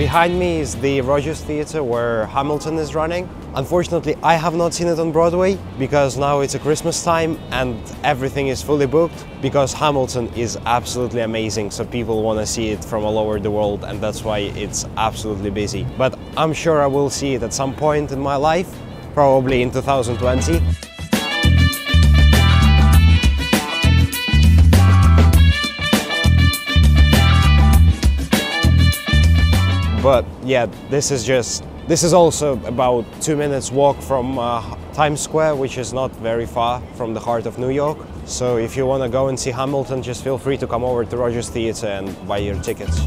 Behind me is the Rodgers Theatre where Hamilton is running. Unfortunately, I have not seen it on Broadway because now it's a Christmas time and everything is fully booked because Hamilton is absolutely amazing. So people want to see it from all over the world and that's why it's absolutely busy. But I'm sure I will see it at some point in my life, probably in 2020. But yeah, this is just, this is also about two minutes walk from uh, Times Square, which is not very far from the heart of New York. So if you want to go and see Hamilton, just feel free to come over to Rodgers Theatre and buy your tickets.